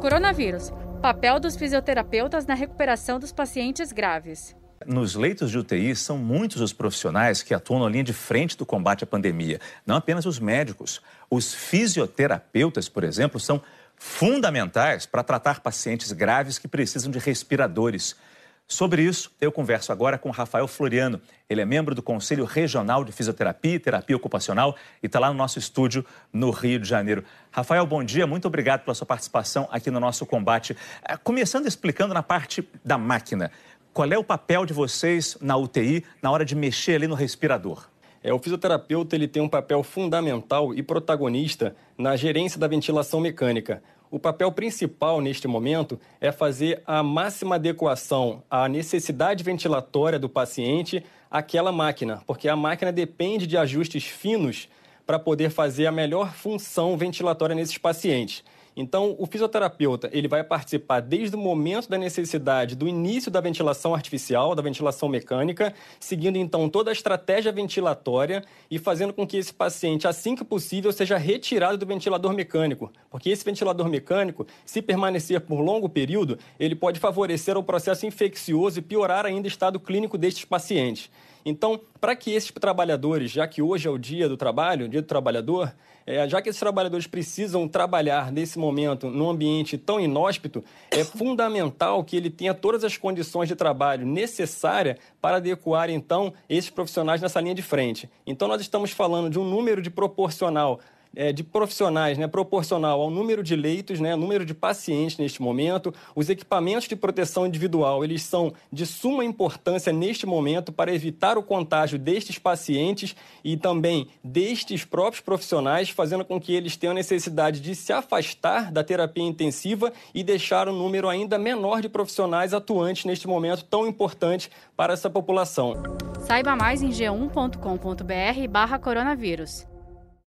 Coronavírus. Papel dos fisioterapeutas na recuperação dos pacientes graves. Nos leitos de UTI, são muitos os profissionais que atuam na linha de frente do combate à pandemia. Não apenas os médicos. Os fisioterapeutas, por exemplo, são fundamentais para tratar pacientes graves que precisam de respiradores. Sobre isso, eu converso agora com Rafael Floriano. Ele é membro do Conselho Regional de Fisioterapia e Terapia Ocupacional e está lá no nosso estúdio no Rio de Janeiro. Rafael, bom dia, muito obrigado pela sua participação aqui no nosso combate. Eh, começando explicando na parte da máquina. Qual é o papel de vocês na UTI na hora de mexer ali no respirador? É, o fisioterapeuta ele tem um papel fundamental e protagonista na gerência da ventilação mecânica. O papel principal neste momento é fazer a máxima adequação à necessidade ventilatória do paciente àquela máquina, porque a máquina depende de ajustes finos para poder fazer a melhor função ventilatória nesses pacientes. Então, o fisioterapeuta ele vai participar desde o momento da necessidade do início da ventilação artificial, da ventilação mecânica, seguindo então toda a estratégia ventilatória e fazendo com que esse paciente, assim que possível, seja retirado do ventilador mecânico, porque esse ventilador mecânico, se permanecer por longo período, ele pode favorecer o processo infeccioso e piorar ainda o estado clínico destes pacientes. Então, para que esses trabalhadores, já que hoje é o dia do trabalho, o dia do trabalhador, é, já que esses trabalhadores precisam trabalhar nesse momento num ambiente tão inóspito, é fundamental que ele tenha todas as condições de trabalho necessárias para adequar, então, esses profissionais nessa linha de frente. Então, nós estamos falando de um número de proporcional é, de profissionais né, proporcional ao número de leitos, né, número de pacientes neste momento. Os equipamentos de proteção individual eles são de suma importância neste momento para evitar o contágio destes pacientes e também destes próprios profissionais, fazendo com que eles tenham necessidade de se afastar da terapia intensiva e deixar um número ainda menor de profissionais atuantes neste momento tão importante para essa população. Saiba mais em g1.com.br/barra coronavírus.